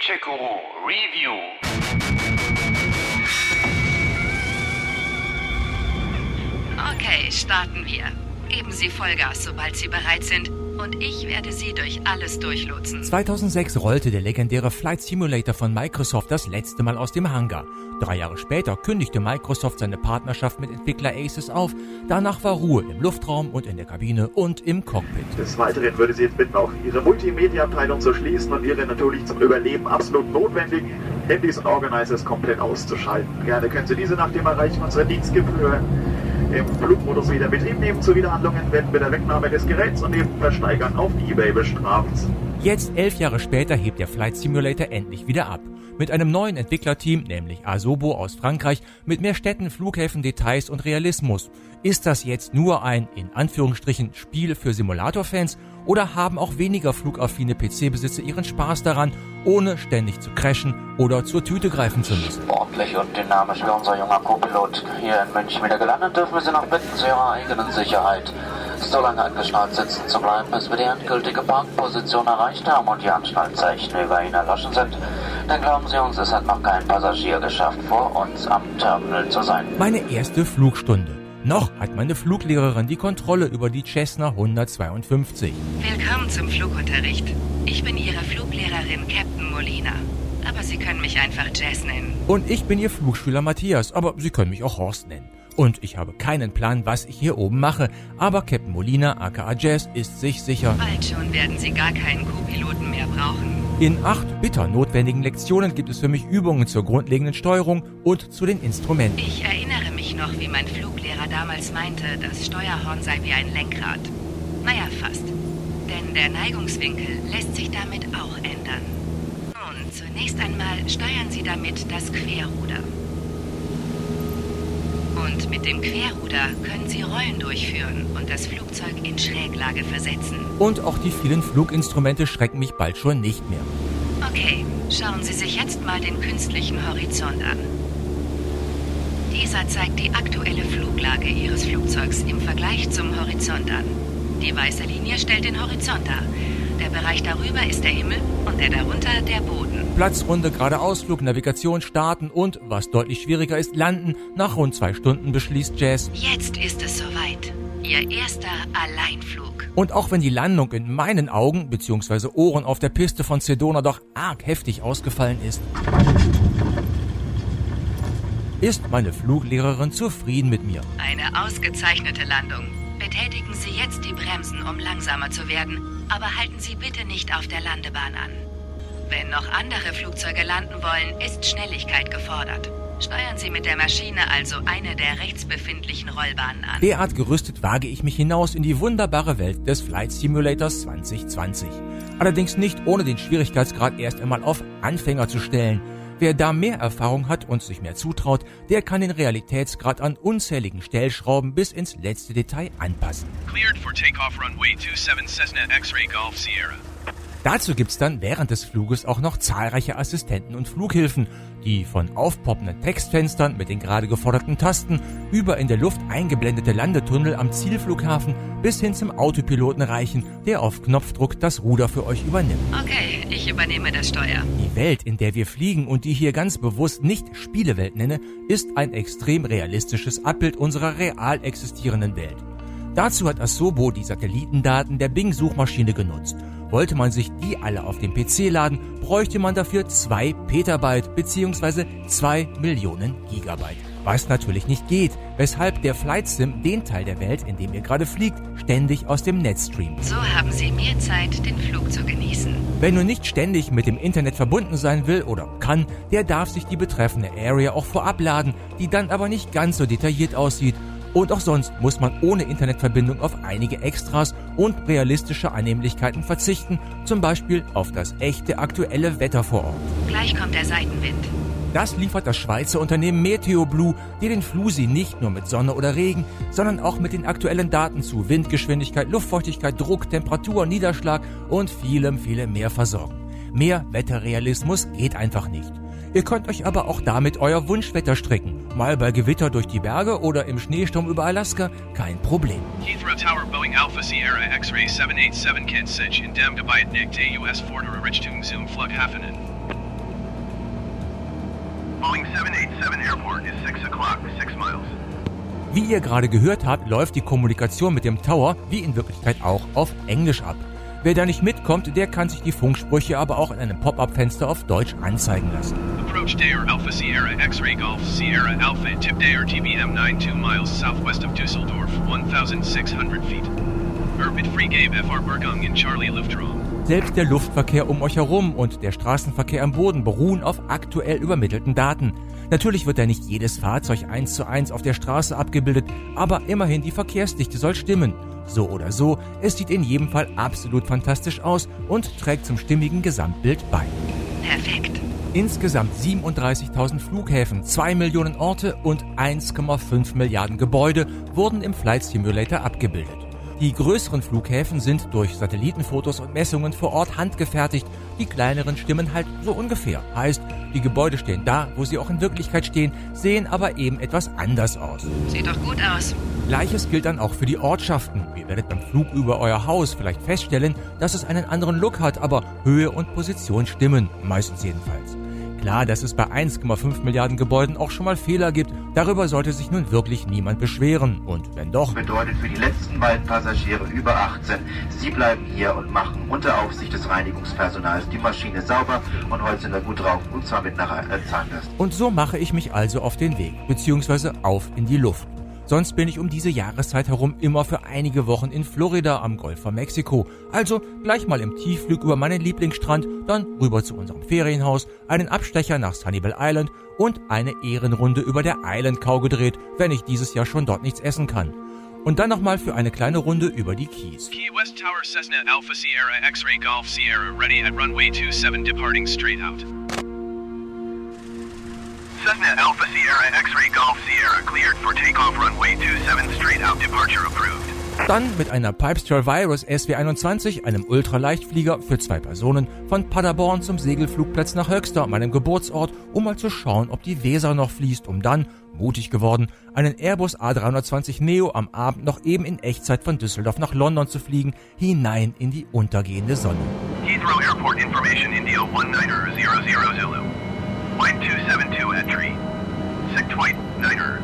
Manchego Review. Okay, starten wir. Geben Sie Vollgas, sobald Sie bereit sind und ich werde Sie durch alles durchlotsen. 2006 rollte der legendäre Flight Simulator von Microsoft das letzte Mal aus dem Hangar. Drei Jahre später kündigte Microsoft seine Partnerschaft mit Entwickler Aces auf. Danach war Ruhe im Luftraum und in der Kabine und im Cockpit. Des Weiteren würde sie jetzt bitten, auch ihre Multimedia-Abteilung zu schließen und ihre natürlich zum Überleben absolut notwendigen Handys und Organizers komplett auszuschalten. Gerne können Sie diese nach dem Erreichen unserer Dienstgebühr im Flugmodus wieder Betrieb nehmen. Zu Wiederhandlungen werden mit der Wegnahme des Geräts und dem Versteigern auf Ebay bestraft. Jetzt, elf Jahre später, hebt der Flight Simulator endlich wieder ab. Mit einem neuen Entwicklerteam, nämlich Asobo aus Frankreich, mit mehr Städten, Flughäfen, Details und Realismus. Ist das jetzt nur ein, in Anführungsstrichen, Spiel für Simulatorfans oder haben auch weniger flugaffine PC-Besitzer ihren Spaß daran, ohne ständig zu crashen oder zur Tüte greifen zu müssen? Ordentlich und dynamisch wie unser junger Co-Pilot hier in München wieder gelandet, dürfen wir Sie noch bitten zu Ihrer eigenen Sicherheit. So lange angeschnallt sitzen zu bleiben, bis wir die endgültige Parkposition erreicht haben und die Anschnallzeichen über Ihnen erloschen sind. Dann glauben Sie uns, es hat noch kein Passagier geschafft, vor uns am Terminal zu sein. Meine erste Flugstunde. Noch hat meine Fluglehrerin die Kontrolle über die Cessna 152. Willkommen zum Flugunterricht. Ich bin Ihre Fluglehrerin Captain Molina. Aber Sie können mich einfach Jess nennen. Und ich bin Ihr Flugschüler Matthias, aber Sie können mich auch Horst nennen. Und ich habe keinen Plan, was ich hier oben mache, aber Captain Molina aka Jazz ist sich sicher. Bald schon werden Sie gar keinen Co-Piloten mehr brauchen. In acht bitter notwendigen Lektionen gibt es für mich Übungen zur grundlegenden Steuerung und zu den Instrumenten. Ich erinnere mich noch, wie mein Fluglehrer damals meinte, das Steuerhorn sei wie ein Lenkrad. Naja, fast. Denn der Neigungswinkel lässt sich damit auch ändern. Nun, zunächst einmal steuern Sie damit das Querruder. Und mit dem Querruder können Sie Rollen durchführen und das Flugzeug in Schräglage versetzen. Und auch die vielen Fluginstrumente schrecken mich bald schon nicht mehr. Okay, schauen Sie sich jetzt mal den künstlichen Horizont an. Dieser zeigt die aktuelle Fluglage Ihres Flugzeugs im Vergleich zum Horizont an. Die weiße Linie stellt den Horizont dar. Der Bereich darüber ist der Himmel und der darunter der Boden. Platzrunde, geradeausflug, Navigation starten und, was deutlich schwieriger ist, landen. Nach rund zwei Stunden beschließt Jazz. Jetzt ist es soweit. Ihr erster Alleinflug. Und auch wenn die Landung in meinen Augen bzw. Ohren auf der Piste von Sedona doch arg heftig ausgefallen ist, ist meine Fluglehrerin zufrieden mit mir. Eine ausgezeichnete Landung. Betätigen Sie jetzt die Bremsen, um langsamer zu werden, aber halten Sie bitte nicht auf der Landebahn an. Wenn noch andere Flugzeuge landen wollen, ist Schnelligkeit gefordert. Steuern Sie mit der Maschine also eine der rechts befindlichen Rollbahnen an. Derart gerüstet wage ich mich hinaus in die wunderbare Welt des Flight Simulators 2020. Allerdings nicht ohne den Schwierigkeitsgrad erst einmal auf Anfänger zu stellen. Wer da mehr Erfahrung hat und sich mehr zutraut, der kann den Realitätsgrad an unzähligen Stellschrauben bis ins letzte Detail anpassen. Cleared for takeoff runway 27 Cessna X-Ray Golf Sierra. Dazu gibt's dann während des Fluges auch noch zahlreiche Assistenten und Flughilfen, die von aufpoppenden Textfenstern mit den gerade geforderten Tasten über in der Luft eingeblendete Landetunnel am Zielflughafen bis hin zum Autopiloten reichen, der auf Knopfdruck das Ruder für euch übernimmt. Okay, ich übernehme das Steuer. Die Welt, in der wir fliegen und die hier ganz bewusst nicht Spielewelt nenne, ist ein extrem realistisches Abbild unserer real existierenden Welt. Dazu hat Asobo die Satellitendaten der Bing-Suchmaschine genutzt. Wollte man sich die alle auf dem PC laden, bräuchte man dafür 2 Petabyte bzw. 2 Millionen Gigabyte. Was natürlich nicht geht, weshalb der Flight Sim den Teil der Welt, in dem ihr gerade fliegt, ständig aus dem Netz streamt. So haben Sie mehr Zeit, den Flug zu genießen. Wer nun nicht ständig mit dem Internet verbunden sein will oder kann, der darf sich die betreffende Area auch vorab laden, die dann aber nicht ganz so detailliert aussieht und auch sonst muss man ohne Internetverbindung auf einige Extras und realistische Annehmlichkeiten verzichten, zum Beispiel auf das echte aktuelle Wetter vor Ort. Gleich kommt der Seitenwind. Das liefert das Schweizer Unternehmen Meteo Blue, die den Flusi nicht nur mit Sonne oder Regen, sondern auch mit den aktuellen Daten zu Windgeschwindigkeit, Luftfeuchtigkeit, Druck, Temperatur, Niederschlag und vielem, vielem mehr versorgen. Mehr Wetterrealismus geht einfach nicht. Ihr könnt euch aber auch damit euer Wunschwetter stricken. Mal bei Gewitter durch die Berge oder im Schneesturm über Alaska, kein Problem. Heathrow Tower Boeing Alpha Sierra X-Ray 787 Kent Sich in dem Gebiet nicht der US Fordere Richtung zum Flughafenen. Boeing 787 Airport is 6 o'clock, 6 miles. Wie ihr gerade gehört habt, läuft die Kommunikation mit dem Tower wie in Wirklichkeit auch auf Englisch ab. Wer da nicht mitkommt, der kann sich die Funksprüche aber auch in einem Pop-up-Fenster auf Deutsch anzeigen lassen. Approach Dayer Alpha Sierra X-Ray Golf Sierra Alpha Tip Dayer TBM 92 miles southwest of Dusseldorf, 1600 feet. Orbit Freegave FR Bergung in Charlie Luftraum. Selbst der Luftverkehr um euch herum und der Straßenverkehr am Boden beruhen auf aktuell übermittelten Daten. Natürlich wird da nicht jedes Fahrzeug eins zu eins auf der Straße abgebildet, aber immerhin die Verkehrsdichte soll stimmen. So oder so, es sieht in jedem Fall absolut fantastisch aus und trägt zum stimmigen Gesamtbild bei. Perfekt. Insgesamt 37.000 Flughäfen, 2 Millionen Orte und 1,5 Milliarden Gebäude wurden im Flight Simulator abgebildet. Die größeren Flughäfen sind durch Satellitenfotos und Messungen vor Ort handgefertigt, die kleineren stimmen halt so ungefähr. Heißt, die Gebäude stehen da, wo sie auch in Wirklichkeit stehen, sehen aber eben etwas anders aus. Sieht doch gut aus. Gleiches gilt dann auch für die Ortschaften. Ihr werdet beim Flug über euer Haus vielleicht feststellen, dass es einen anderen Look hat, aber Höhe und Position stimmen, meistens jedenfalls. Klar, dass es bei 1,5 Milliarden Gebäuden auch schon mal Fehler gibt, darüber sollte sich nun wirklich niemand beschweren. Und wenn doch, bedeutet für die letzten beiden Passagiere über 18, sie bleiben hier und machen unter Aufsicht des Reinigungspersonals die Maschine sauber und holzen da gut drauf und zwar mit einer äh, Zahnbürste. Und so mache ich mich also auf den Weg, beziehungsweise auf in die Luft. Sonst bin ich um diese Jahreszeit herum immer für einige Wochen in Florida am Golf von Mexiko. Also gleich mal im Tiefflug über meinen Lieblingsstrand, dann rüber zu unserem Ferienhaus, einen Abstecher nach Sunnyvale Island und eine Ehrenrunde über der Island Cow gedreht, wenn ich dieses Jahr schon dort nichts essen kann. Und dann nochmal für eine kleine Runde über die Keys. Key West Tower Cessna Alpha Sierra X-Ray Golf Sierra ready at runway 27 departing straight out. Cessna Alpha Sierra X-Ray Golf Sierra cleared for takeoff runway 27 straight out departure approved. Dann mit einer Pipestar Virus SW21, einem Ultraleichtflieger für zwei Personen, von Paderborn zum Segelflugplatz nach Höxter, meinem Geburtsort, um mal zu schauen, ob die Weser noch fließt, um dann, mutig geworden, einen Airbus A320 Neo am Abend noch eben in Echtzeit von Düsseldorf nach London zu fliegen, hinein in die untergehende Sonne. Heathrow Airport information India 19er 00 Zulu. Wind 272 at tree. Sick white 9er.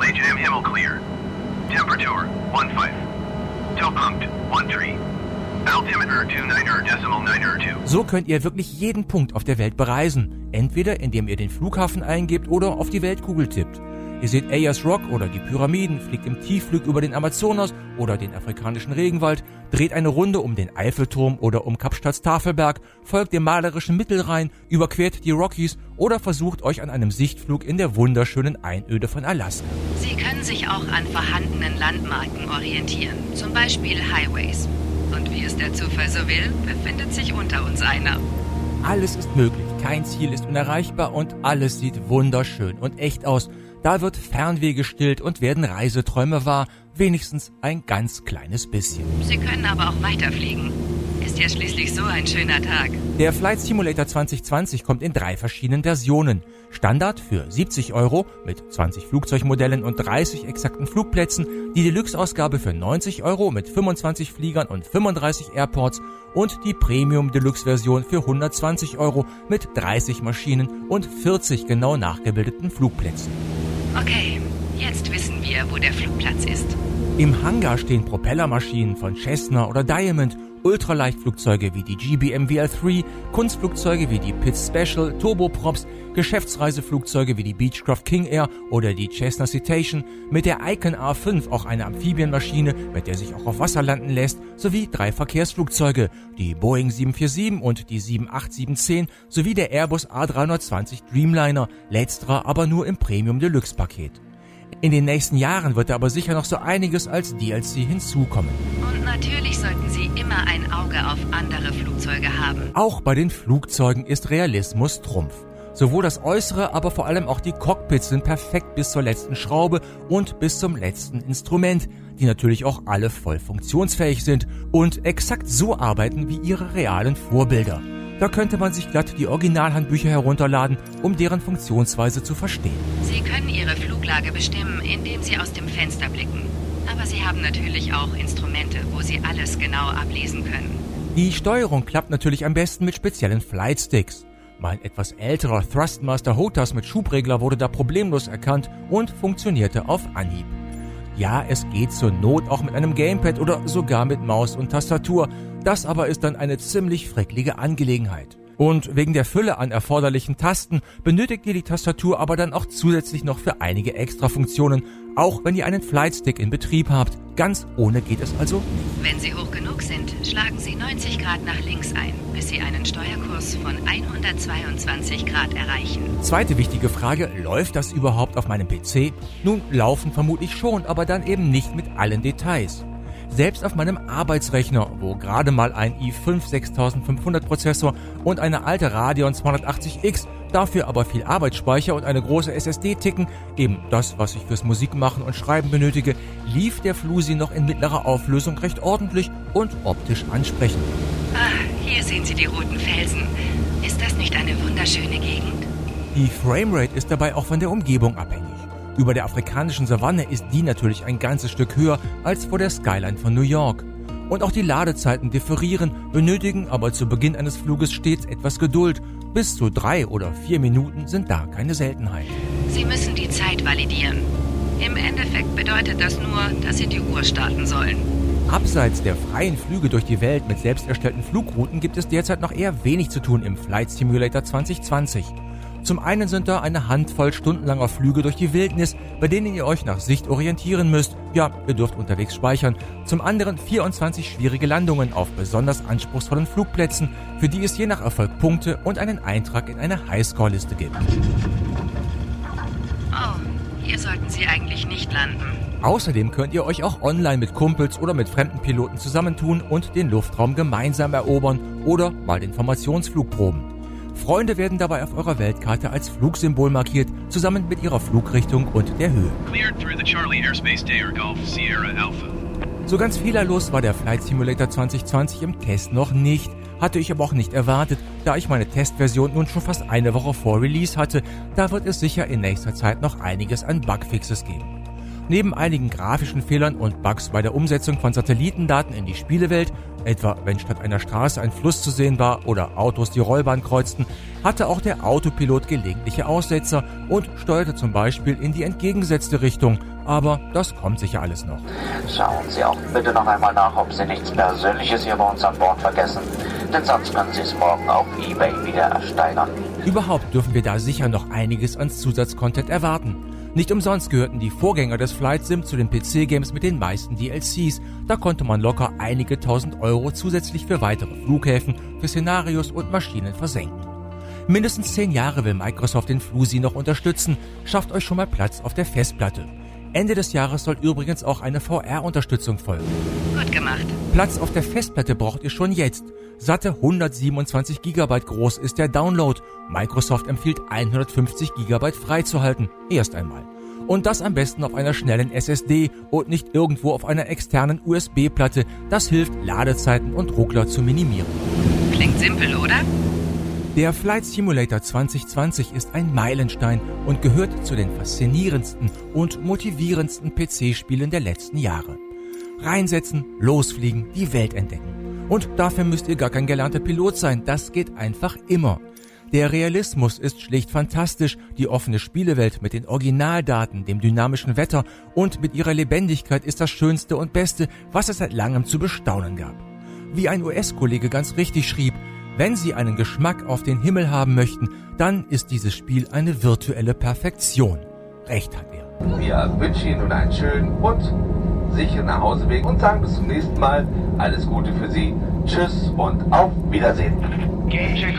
Legion Himmel clear. Temperature 15. Towpunkt 1 tree. Altimeter 29er decimal 9er 2. So könnt ihr wirklich jeden Punkt auf der Welt bereisen, entweder indem ihr den Flughafen eingebt oder auf die Weltkugel tippt. Ihr seht Ayers Rock oder die Pyramiden, fliegt im Tiefflug über den Amazonas oder den afrikanischen Regenwald, dreht eine Runde um den Eiffelturm oder um Kapstadts Tafelberg, folgt dem malerischen Mittelrhein, überquert die Rockies oder versucht euch an einem Sichtflug in der wunderschönen Einöde von Alaska. Sie können sich auch an vorhandenen Landmarken orientieren, zum Beispiel Highways. Und wie es der Zufall so will, befindet sich unter uns einer. Alles ist möglich, kein Ziel ist unerreichbar und alles sieht wunderschön und echt aus. Da wird Fernweh gestillt und werden Reiseträume wahr, wenigstens ein ganz kleines bisschen. Sie können aber auch weiterfliegen. Ist ja schließlich so ein schöner Tag. Der Flight Simulator 2020 kommt in drei verschiedenen Versionen. Standard für 70 Euro mit 20 Flugzeugmodellen und 30 exakten Flugplätzen, die Deluxe-Ausgabe für 90 Euro mit 25 Fliegern und 35 Airports und die Premium Deluxe-Version für 120 Euro mit 30 Maschinen und 40 genau nachgebildeten Flugplätzen. Okay, jetzt wissen wir, wo der Flugplatz ist. Im Hangar stehen Propellermaschinen von Cessna oder Diamond, Ultraleichtflugzeuge wie die GBM VL3, Kunstflugzeuge wie die Pitts Special, Turboprops, Geschäftsreiseflugzeuge wie die Beechcraft King Air oder die Cessna Citation, mit der Icon A5 auch eine Amphibienmaschine, mit der sich auch auf Wasser landen lässt, sowie drei Verkehrsflugzeuge, die Boeing 747 und die 78710 sowie der Airbus A320 Dreamliner, letzterer aber nur im Premium Deluxe Paket. In den nächsten Jahren wird da aber sicher noch so einiges als DLC hinzukommen. Und natürlich sollten Sie immer ein Auge auf andere Flugzeuge haben. Auch bei den Flugzeugen ist Realismus Trumpf. Sowohl das Äußere, aber vor allem auch die Cockpits sind perfekt bis zur letzten Schraube und bis zum letzten Instrument, die natürlich auch alle voll funktionsfähig sind und exakt so arbeiten wie ihre realen Vorbilder. Da könnte man sich glatt die Originalhandbücher herunterladen, um deren Funktionsweise zu verstehen. Sie können Ihre Fluglage bestimmen, indem Sie aus dem Fenster blicken. Aber Sie haben natürlich auch Instrumente, wo Sie alles genau ablesen können. Die Steuerung klappt natürlich am besten mit speziellen Flightsticks. Mein etwas älterer Thrustmaster Hotas mit Schubregler wurde da problemlos erkannt und funktionierte auf Anhieb. Ja, es geht zur Not auch mit einem Gamepad oder sogar mit Maus und Tastatur. Das aber ist dann eine ziemlich fricklige Angelegenheit. Und wegen der Fülle an erforderlichen Tasten benötigt ihr die Tastatur aber dann auch zusätzlich noch für einige Extra-Funktionen, auch wenn ihr einen Flightstick in Betrieb habt. Ganz ohne geht es also nicht. Wenn Sie hoch genug sind, schlagen Sie 90 Grad nach links ein, bis Sie einen Steuerkurs von 122 Grad erreichen. Zweite wichtige Frage, läuft das überhaupt auf meinem PC? Nun, laufen vermutlich schon, aber dann eben nicht mit allen Details. Selbst auf meinem Arbeitsrechner, wo gerade mal ein i5 6500 Prozessor und eine alte Radeon 280X, dafür aber viel Arbeitsspeicher und eine große SSD ticken, eben das, was ich fürs Musikmachen und Schreiben benötige, lief der Flusi noch in mittlerer Auflösung recht ordentlich und optisch ansprechend. Ah, hier sehen Sie die roten Felsen. Ist das nicht eine wunderschöne Gegend? Die Framerate ist dabei auch von der Umgebung abhängig. Über der afrikanischen Savanne ist die natürlich ein ganzes Stück höher als vor der Skyline von New York. Und auch die Ladezeiten differieren, benötigen aber zu Beginn eines Fluges stets etwas Geduld. Bis zu drei oder vier Minuten sind da keine Seltenheit. Sie müssen die Zeit validieren. Im Endeffekt bedeutet das nur, dass Sie die Uhr starten sollen. Abseits der freien Flüge durch die Welt mit selbst erstellten Flugrouten gibt es derzeit noch eher wenig zu tun im Flight Simulator 2020. Zum einen sind da eine Handvoll stundenlanger Flüge durch die Wildnis, bei denen ihr euch nach Sicht orientieren müsst. Ja, ihr dürft unterwegs speichern. Zum anderen 24 schwierige Landungen auf besonders anspruchsvollen Flugplätzen, für die es je nach Erfolg Punkte und einen Eintrag in eine Highscore-Liste gibt. Oh, hier sollten Sie eigentlich nicht landen. Außerdem könnt ihr euch auch online mit Kumpels oder mit fremden Piloten zusammentun und den Luftraum gemeinsam erobern oder mal den Formationsflug proben. Freunde werden dabei auf eurer Weltkarte als Flugsymbol markiert, zusammen mit ihrer Flugrichtung und der Höhe. So ganz fehlerlos war der Flight Simulator 2020 im Test noch nicht, hatte ich aber auch nicht erwartet, da ich meine Testversion nun schon fast eine Woche vor Release hatte, da wird es sicher in nächster Zeit noch einiges an Bugfixes geben. Neben einigen grafischen Fehlern und Bugs bei der Umsetzung von Satellitendaten in die Spielewelt, etwa wenn statt einer Straße ein Fluss zu sehen war oder Autos die Rollbahn kreuzten, hatte auch der Autopilot gelegentliche Aussetzer und steuerte zum Beispiel in die entgegengesetzte Richtung. Aber das kommt sicher alles noch. Schauen Sie auch bitte noch einmal nach, ob Sie nichts Persönliches hier bei uns an Bord vergessen. Denn sonst können Sie es morgen auf Ebay wieder ersteigern. Überhaupt dürfen wir da sicher noch einiges an Zusatzcontent erwarten. Nicht umsonst gehörten die Vorgänger des Flight Sim zu den PC-Games mit den meisten DLCs. Da konnte man locker einige tausend Euro zusätzlich für weitere Flughäfen, für Szenarios und Maschinen versenken. Mindestens zehn Jahre will Microsoft den Flusi noch unterstützen. Schafft euch schon mal Platz auf der Festplatte. Ende des Jahres soll übrigens auch eine VR-Unterstützung folgen. Gut gemacht. Platz auf der Festplatte braucht ihr schon jetzt. Satte 127 GB groß ist der Download. Microsoft empfiehlt 150 GB freizuhalten. Erst einmal. Und das am besten auf einer schnellen SSD und nicht irgendwo auf einer externen USB-Platte. Das hilft, Ladezeiten und Ruckler zu minimieren. Klingt simpel, oder? Der Flight Simulator 2020 ist ein Meilenstein und gehört zu den faszinierendsten und motivierendsten PC-Spielen der letzten Jahre. Reinsetzen, losfliegen, die Welt entdecken. Und dafür müsst ihr gar kein gelernter Pilot sein, das geht einfach immer. Der Realismus ist schlicht fantastisch, die offene Spielewelt mit den Originaldaten, dem dynamischen Wetter und mit ihrer Lebendigkeit ist das Schönste und Beste, was es seit langem zu bestaunen gab. Wie ein US-Kollege ganz richtig schrieb, wenn Sie einen Geschmack auf den Himmel haben möchten, dann ist dieses Spiel eine virtuelle Perfektion. Recht hat er. Wir wünschen Ihnen einen schönen und sicheren Nachhauseweg und sagen bis zum nächsten Mal alles Gute für Sie. Tschüss und auf Wiedersehen. Game check